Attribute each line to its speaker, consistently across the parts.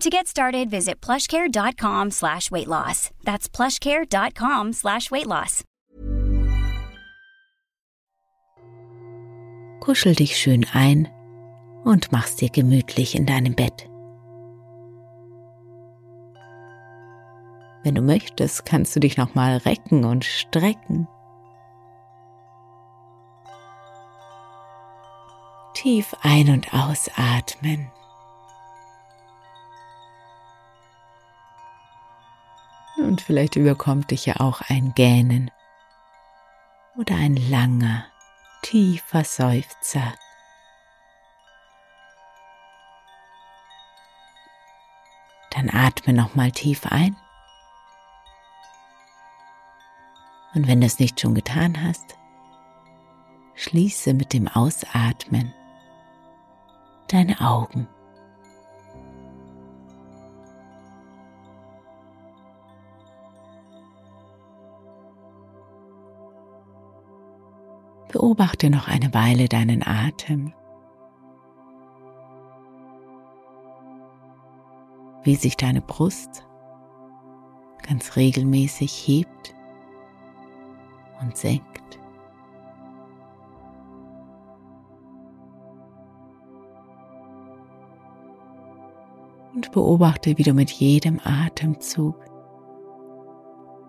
Speaker 1: To get started, visit plushcare.com slash weight loss. That's plushcare.com slash weight loss.
Speaker 2: Kuschel dich schön ein und mach's dir gemütlich in deinem Bett. Wenn du möchtest, kannst du dich nochmal recken und strecken. Tief ein- und ausatmen. Und vielleicht überkommt dich ja auch ein Gähnen oder ein langer, tiefer Seufzer. Dann atme nochmal tief ein. Und wenn du es nicht schon getan hast, schließe mit dem Ausatmen deine Augen. Beobachte noch eine Weile deinen Atem, wie sich deine Brust ganz regelmäßig hebt und senkt. Und beobachte, wie du mit jedem Atemzug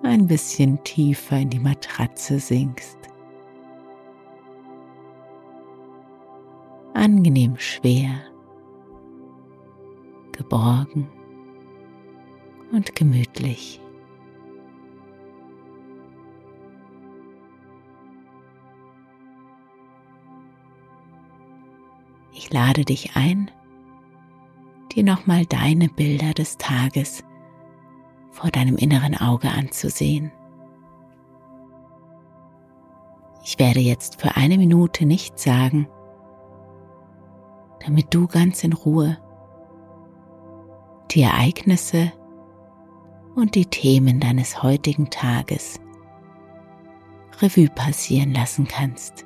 Speaker 2: ein bisschen tiefer in die Matratze sinkst. Angenehm schwer, geborgen und gemütlich. Ich lade dich ein, dir nochmal deine Bilder des Tages vor deinem inneren Auge anzusehen. Ich werde jetzt für eine Minute nichts sagen, damit du ganz in Ruhe die Ereignisse und die Themen deines heutigen Tages Revue passieren lassen kannst.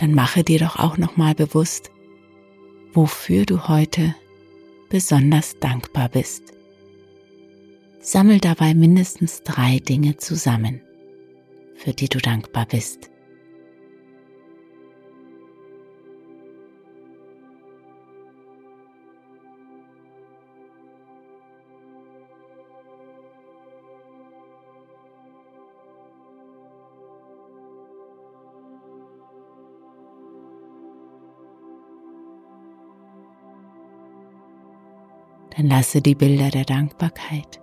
Speaker 2: Dann mache dir doch auch nochmal bewusst, wofür du heute besonders dankbar bist. Sammel dabei mindestens drei Dinge zusammen, für die du dankbar bist. Dann lasse die Bilder der Dankbarkeit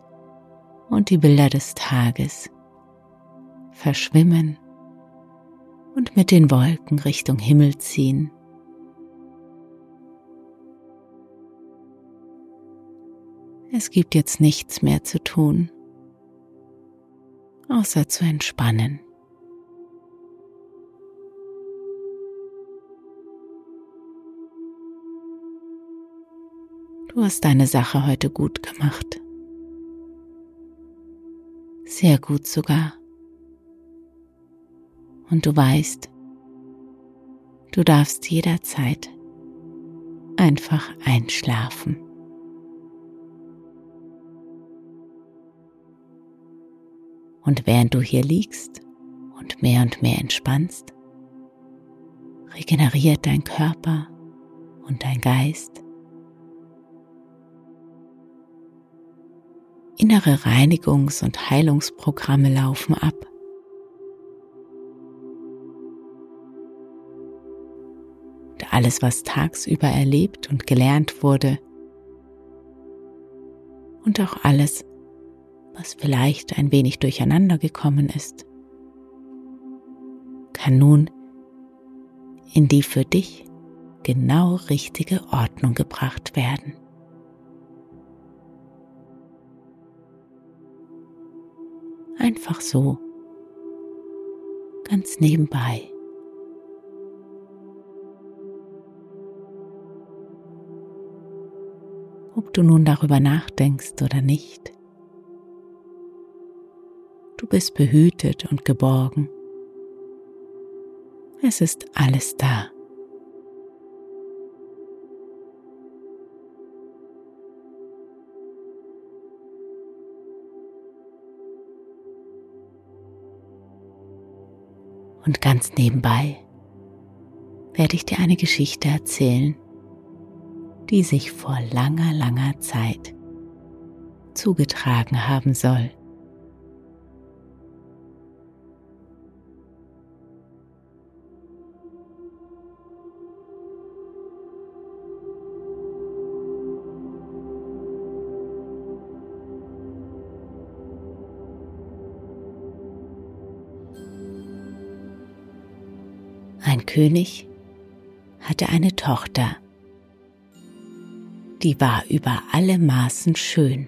Speaker 2: und die Bilder des Tages verschwimmen und mit den Wolken Richtung Himmel ziehen. Es gibt jetzt nichts mehr zu tun, außer zu entspannen. Du hast deine Sache heute gut gemacht. Sehr gut sogar. Und du weißt, du darfst jederzeit einfach einschlafen. Und während du hier liegst und mehr und mehr entspannst, regeneriert dein Körper und dein Geist. Innere Reinigungs- und Heilungsprogramme laufen ab. Und alles, was tagsüber erlebt und gelernt wurde, und auch alles, was vielleicht ein wenig durcheinander gekommen ist, kann nun in die für dich genau richtige Ordnung gebracht werden. Einfach so, ganz nebenbei. Ob du nun darüber nachdenkst oder nicht, Du bist behütet und geborgen. Es ist alles da. Und ganz nebenbei werde ich dir eine Geschichte erzählen, die sich vor langer, langer Zeit zugetragen haben soll. König hatte eine Tochter, die war über alle Maßen schön.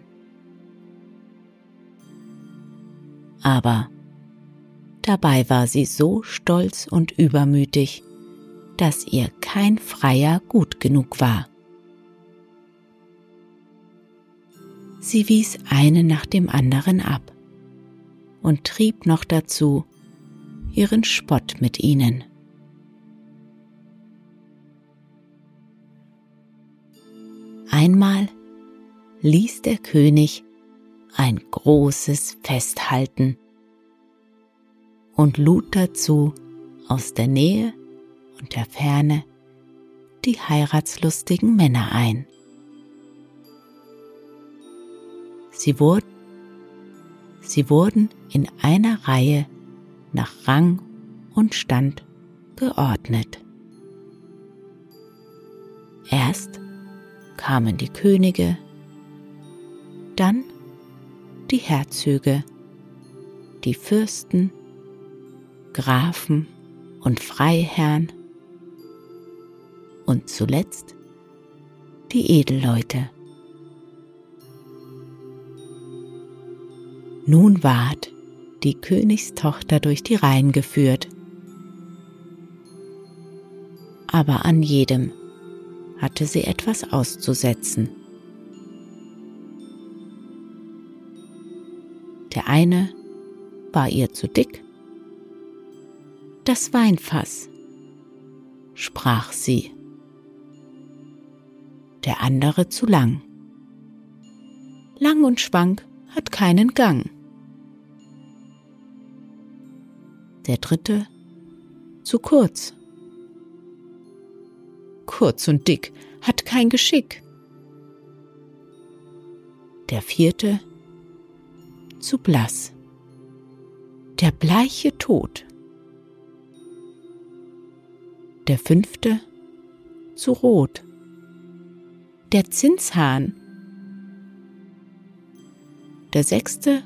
Speaker 2: Aber dabei war sie so stolz und übermütig, dass ihr kein Freier gut genug war. Sie wies einen nach dem anderen ab und trieb noch dazu ihren Spott mit ihnen. Einmal ließ der König ein großes Fest halten und lud dazu aus der Nähe und der Ferne die heiratslustigen Männer ein. Sie wurden, sie wurden in einer Reihe nach Rang und Stand geordnet. Erst kamen die Könige, dann die Herzöge, die Fürsten, Grafen und Freiherren und zuletzt die Edelleute. Nun ward die Königstochter durch die Reihen geführt, aber an jedem hatte sie etwas auszusetzen. Der eine war ihr zu dick. Das Weinfass, sprach sie. Der andere zu lang. Lang und schwank hat keinen Gang. Der dritte zu kurz kurz und dick, hat kein Geschick. Der vierte zu blass. Der bleiche Tod. Der fünfte zu rot. Der Zinshahn. Der sechste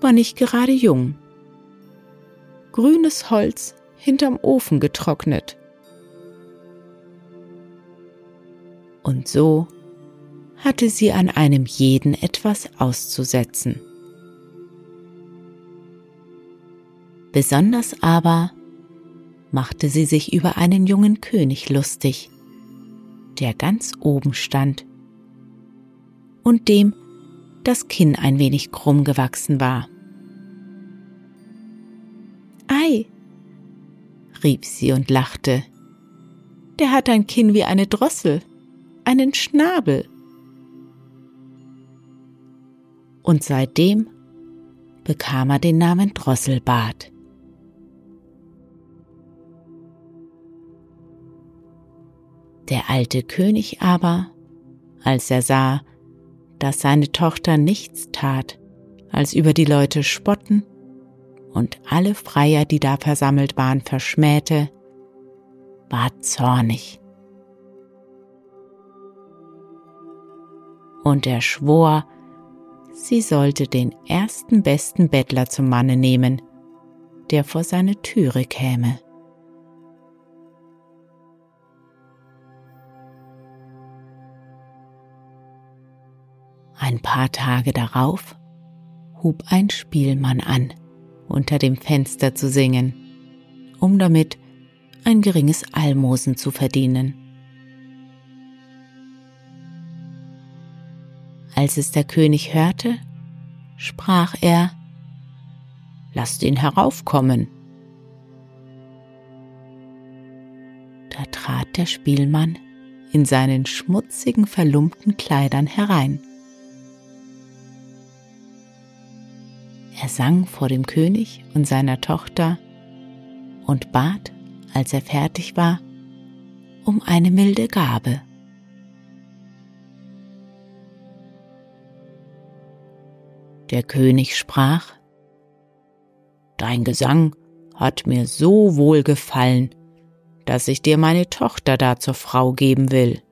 Speaker 2: war nicht gerade jung. Grünes Holz hinterm Ofen getrocknet. Und so hatte sie an einem jeden etwas auszusetzen. Besonders aber machte sie sich über einen jungen König lustig, der ganz oben stand und dem das Kinn ein wenig krumm gewachsen war. Ei, rief sie und lachte, der hat ein Kinn wie eine Drossel, einen Schnabel. Und seitdem bekam er den Namen Drosselbart. Der alte König aber, als er sah, dass seine Tochter nichts tat, als über die Leute spotten und alle Freier, die da versammelt waren, verschmähte, war zornig. Und er schwor, sie sollte den ersten besten Bettler zum Manne nehmen, der vor seine Türe käme. Ein paar Tage darauf hub ein Spielmann an, unter dem Fenster zu singen, um damit ein geringes Almosen zu verdienen. Als es der König hörte, sprach er, Lasst ihn heraufkommen. Da trat der Spielmann in seinen schmutzigen, verlumpten Kleidern herein. Er sang vor dem König und seiner Tochter und bat, als er fertig war, um eine milde Gabe. Der König sprach, Dein Gesang hat mir so wohl gefallen, dass ich dir meine Tochter da zur Frau geben will.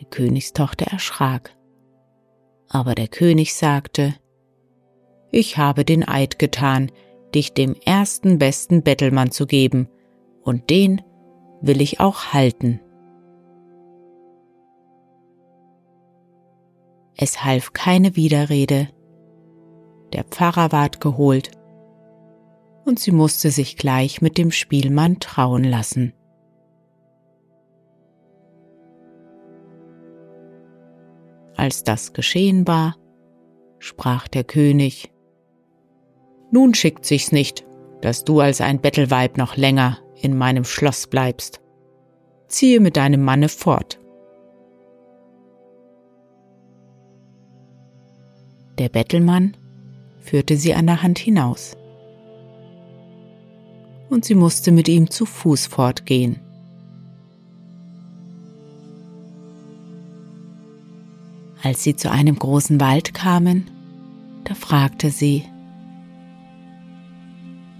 Speaker 2: Die Königstochter erschrak aber der König sagte, Ich habe den Eid getan, dich dem ersten besten Bettelmann zu geben, und den will ich auch halten. Es half keine Widerrede. Der Pfarrer ward geholt, und sie musste sich gleich mit dem Spielmann trauen lassen. Als das geschehen war, sprach der König, Nun schickt sich's nicht, dass du als ein Bettelweib noch länger in meinem Schloss bleibst. Ziehe mit deinem Manne fort. Der Bettelmann führte sie an der Hand hinaus, und sie musste mit ihm zu Fuß fortgehen. Als sie zu einem großen Wald kamen, da fragte sie,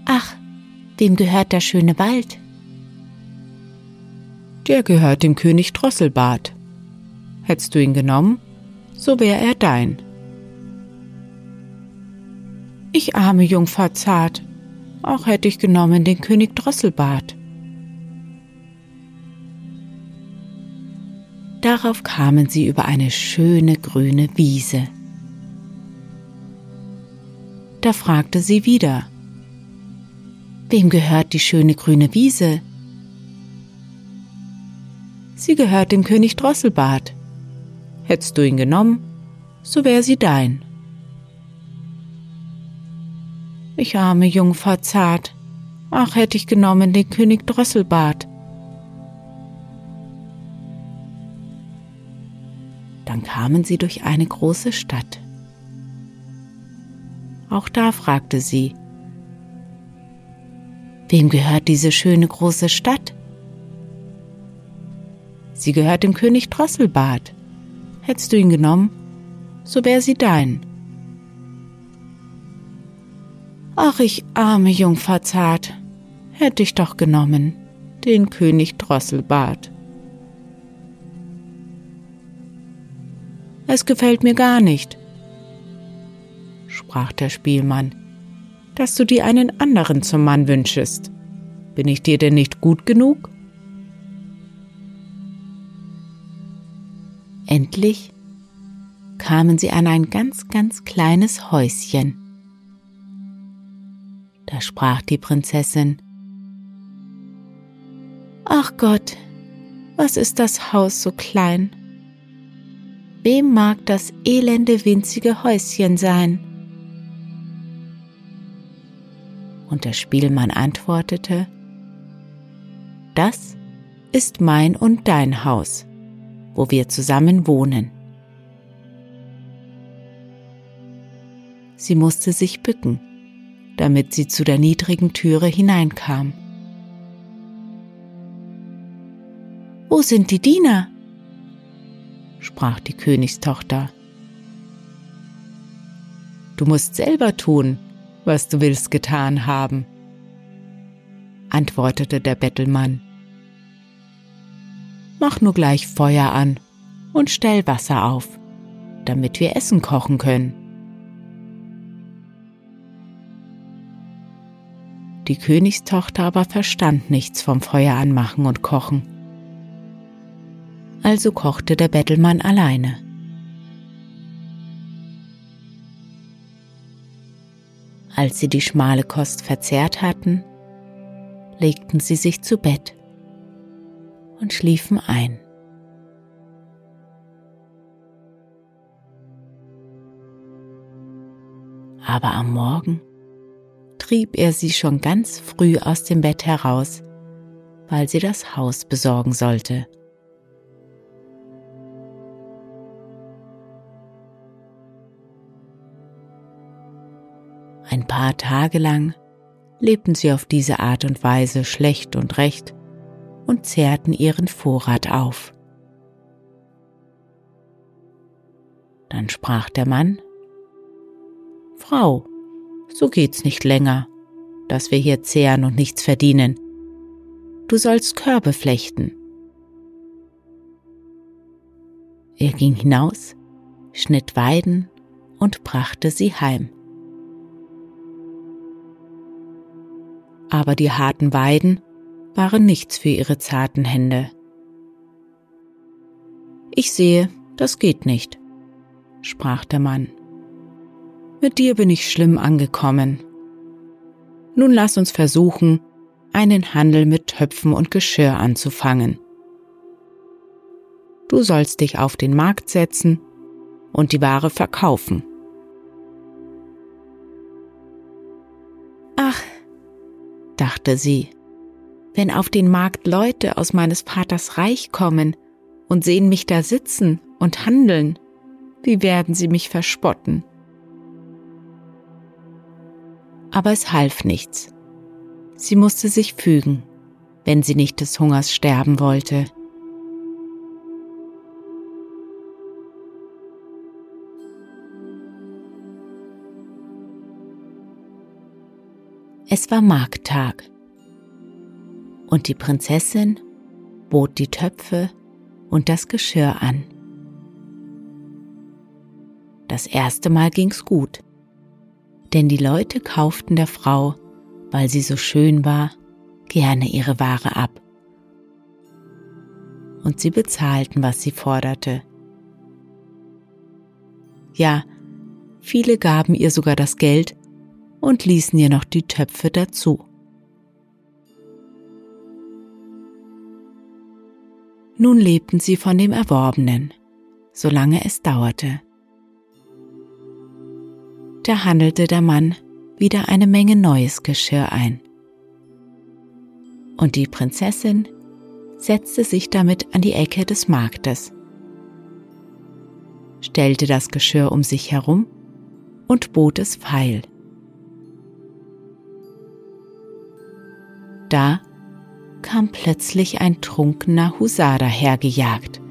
Speaker 2: Ach, wem gehört der schöne Wald? Der gehört dem König Drosselbart. Hättest du ihn genommen, so wär er dein. Ich arme Jungfer zart, auch hätte ich genommen den König Drosselbart. Darauf kamen sie über eine schöne grüne Wiese. Da fragte sie wieder, Wem gehört die schöne grüne Wiese? Sie gehört dem König Drosselbart. Hättest du ihn genommen, so wär sie dein. Ich arme Jungfer zart, ach hätte ich genommen den König Drosselbart. Dann kamen sie durch eine große Stadt. Auch da fragte sie, Wem gehört diese schöne große Stadt? Sie gehört dem König Drosselbart. Hättest du ihn genommen, so wär sie dein. Ach, ich arme Jungfer zart, hätte ich doch genommen, den König Drosselbart. Es gefällt mir gar nicht, sprach der Spielmann. dass du dir einen anderen zum Mann wünschest. Bin ich dir denn nicht gut genug? Endlich kamen sie an ein ganz, ganz kleines Häuschen. Da sprach die Prinzessin, Ach Gott, was ist das Haus so klein? Wem mag das elende winzige Häuschen sein? Und der Spielmann antwortete, Das ist mein und dein Haus, wo wir zusammen wohnen. Sie musste sich bücken, damit sie zu der niedrigen Türe hineinkam. Wo sind die Diener? sprach die Königstochter. Du musst selber tun, was du willst getan haben, antwortete der Bettelmann. Mach nur gleich Feuer an und stell Wasser auf, damit wir Essen kochen können. Die Königstochter aber verstand nichts vom Feuer anmachen und kochen. Also kochte der Bettelmann alleine. Als sie die schmale Kost verzehrt hatten, legten sie sich zu Bett und schliefen ein. Aber am Morgen trieb er sie schon ganz früh aus dem Bett heraus, weil sie das Haus besorgen sollte. Ein paar Tage lang lebten sie auf diese Art und Weise schlecht und recht und zehrten ihren Vorrat auf. Dann sprach der Mann, Frau, so geht's nicht länger, dass wir hier zehren und nichts verdienen. Du sollst Körbe flechten. Er ging hinaus, schnitt Weiden und brachte sie heim. Aber die harten Weiden waren nichts für ihre zarten Hände. Ich sehe, das geht nicht, sprach der Mann. Mit dir bin ich schlimm angekommen. Nun lass uns versuchen, einen Handel mit Töpfen und Geschirr anzufangen. Du sollst dich auf den Markt setzen und die Ware verkaufen. Ach, dachte sie, wenn auf den Markt Leute aus meines Vaters Reich kommen und sehen mich da sitzen und handeln, wie werden sie mich verspotten? Aber es half nichts. Sie musste sich fügen, wenn sie nicht des Hungers sterben wollte. Es war Markttag und die Prinzessin bot die Töpfe und das Geschirr an. Das erste Mal ging's gut denn die Leute kauften der Frau, weil sie so schön war, gerne ihre Ware ab. Und sie bezahlten, was sie forderte. Ja, viele gaben ihr sogar das Geld und ließen ihr noch die Töpfe dazu. Nun lebten sie von dem Erworbenen, solange es dauerte da handelte der Mann wieder eine Menge neues Geschirr ein. Und die Prinzessin setzte sich damit an die Ecke des Marktes, stellte das Geschirr um sich herum und bot es feil. Da kam plötzlich ein trunkener Husar dahergejagt,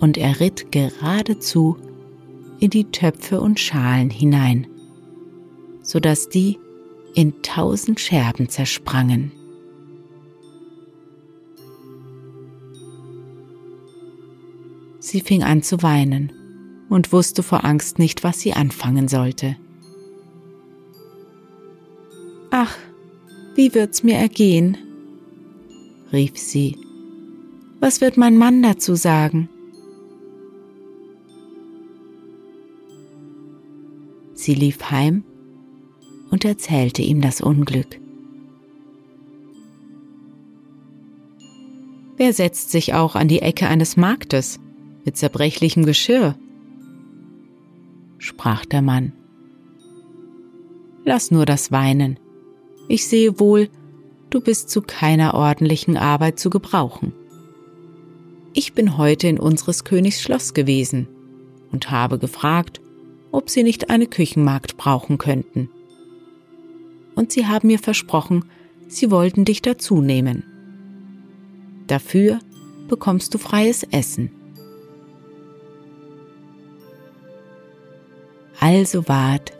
Speaker 2: und er ritt geradezu in die Töpfe und Schalen hinein, so dass die in tausend Scherben zersprangen. Sie fing an zu weinen und wusste vor Angst nicht, was sie anfangen sollte. Ach, wie wird's mir ergehen? rief sie. Was wird mein Mann dazu sagen? Sie lief heim und erzählte ihm das Unglück. Wer setzt sich auch an die Ecke eines Marktes mit zerbrechlichem Geschirr? sprach der Mann. Lass nur das Weinen. Ich sehe wohl, du bist zu keiner ordentlichen Arbeit zu gebrauchen. Ich bin heute in unseres Königs Schloss gewesen und habe gefragt, ob sie nicht eine Küchenmagd brauchen könnten. Und sie haben mir versprochen, sie wollten dich dazu nehmen. Dafür bekommst du freies Essen. Also ward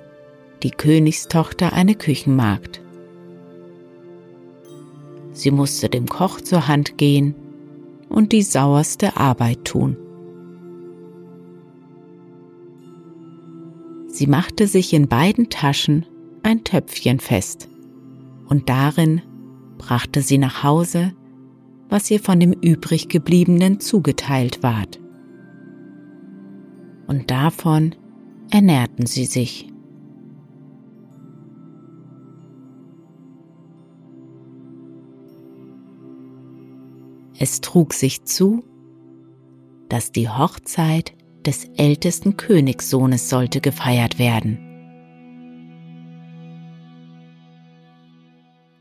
Speaker 2: die Königstochter eine Küchenmagd. Sie musste dem Koch zur Hand gehen und die sauerste Arbeit tun. Sie machte sich in beiden Taschen ein Töpfchen fest und darin brachte sie nach Hause, was ihr von dem übrig gebliebenen zugeteilt ward. Und davon ernährten sie sich. Es trug sich zu, dass die Hochzeit des ältesten Königssohnes sollte gefeiert werden.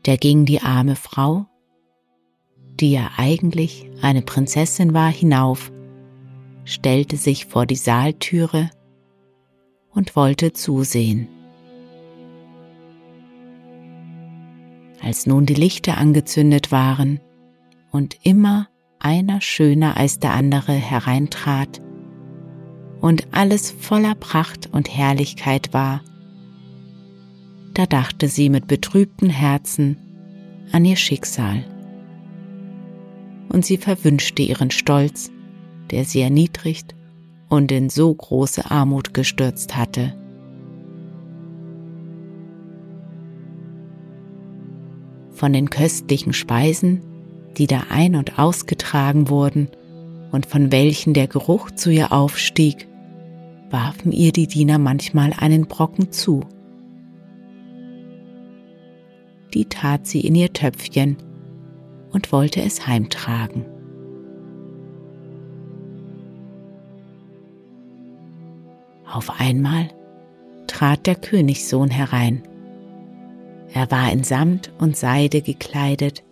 Speaker 2: Da ging die arme Frau, die ja eigentlich eine Prinzessin war, hinauf, stellte sich vor die Saaltüre und wollte zusehen. Als nun die Lichter angezündet waren und immer einer schöner als der andere hereintrat und alles voller Pracht und Herrlichkeit war, da dachte sie mit betrübtem Herzen an ihr Schicksal. Und sie verwünschte ihren Stolz, der sie erniedrigt und in so große Armut gestürzt hatte. Von den köstlichen Speisen, die da ein- und ausgetragen wurden und von welchen der Geruch zu ihr aufstieg, warfen ihr die Diener manchmal einen Brocken zu. Die tat sie in ihr Töpfchen und wollte es heimtragen. Auf einmal trat der Königssohn herein. Er war in Samt und Seide gekleidet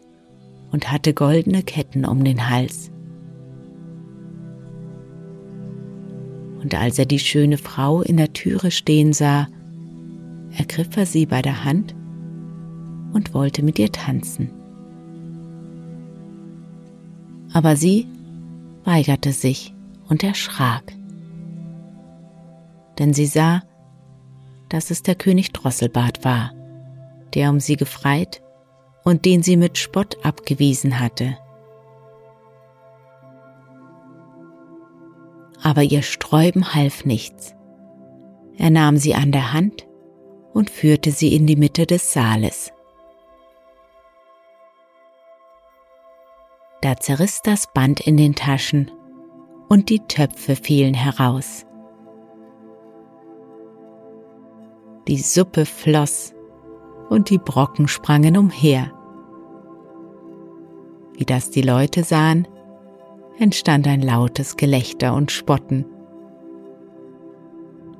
Speaker 2: und hatte goldene Ketten um den Hals. Und als er die schöne Frau in der Türe stehen sah, ergriff er sie bei der Hand und wollte mit ihr tanzen. Aber sie weigerte sich und erschrak denn sie sah, dass es der König Drosselbart war, der um sie gefreit und den sie mit Spott abgewiesen hatte. Aber ihr Sträuben half nichts. Er nahm sie an der Hand und führte sie in die Mitte des Saales. Da zerriss das Band in den Taschen und die Töpfe fielen heraus. die Suppe floss und die Brocken sprangen umher. Wie das die Leute sahen, entstand ein lautes Gelächter und Spotten.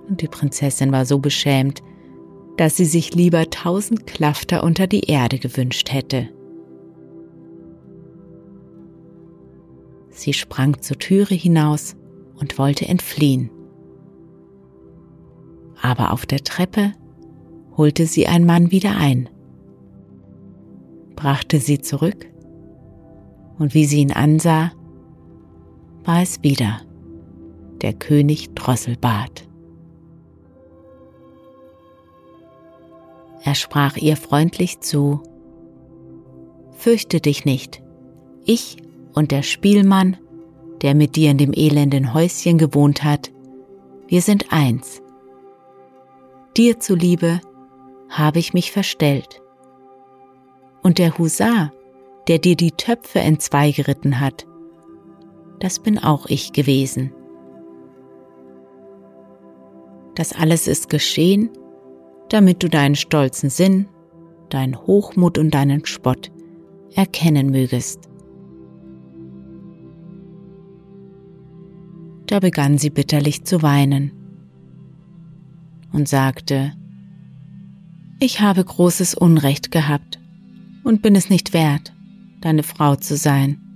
Speaker 2: Und die Prinzessin war so beschämt, dass sie sich lieber tausend Klafter unter die Erde gewünscht hätte. Sie sprang zur Türe hinaus und wollte entfliehen aber auf der Treppe holte sie ein Mann wieder ein, brachte sie zurück und wie sie ihn ansah, war es wieder. Der König Drosselbart. Er sprach ihr freundlich zu, Fürchte dich nicht, ich und der Spielmann, der mit dir in dem elenden Häuschen gewohnt hat, wir sind eins. Dir zuliebe habe ich mich verstellt. Und der Husar, der dir die Töpfe entzweigeritten hat, das bin auch ich gewesen. Das alles ist geschehen, damit du deinen stolzen Sinn, deinen Hochmut und deinen Spott erkennen mögest. Da begann sie bitterlich zu weinen und sagte, Ich habe großes Unrecht gehabt und bin es nicht wert, deine Frau zu sein.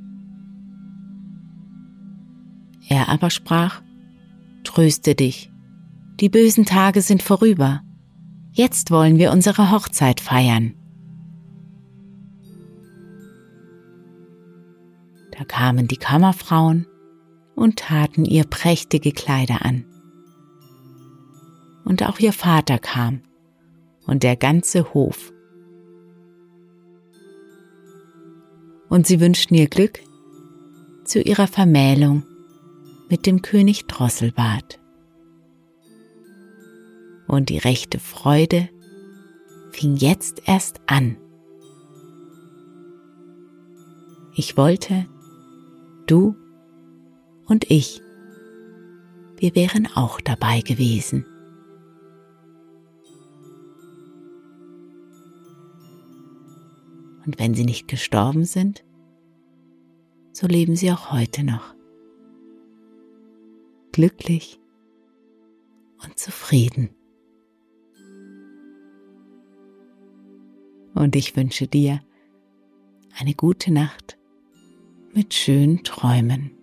Speaker 2: Er aber sprach, Tröste dich, die bösen Tage sind vorüber, jetzt wollen wir unsere Hochzeit feiern. Da kamen die Kammerfrauen und taten ihr prächtige Kleider an. Und auch ihr Vater kam und der ganze Hof. Und sie wünschten ihr Glück zu ihrer Vermählung mit dem König Drosselbart. Und die rechte Freude fing jetzt erst an. Ich wollte, du und ich, wir wären auch dabei gewesen. Und wenn sie nicht gestorben sind, so leben sie auch heute noch. Glücklich und zufrieden. Und ich wünsche dir eine gute Nacht mit schönen Träumen.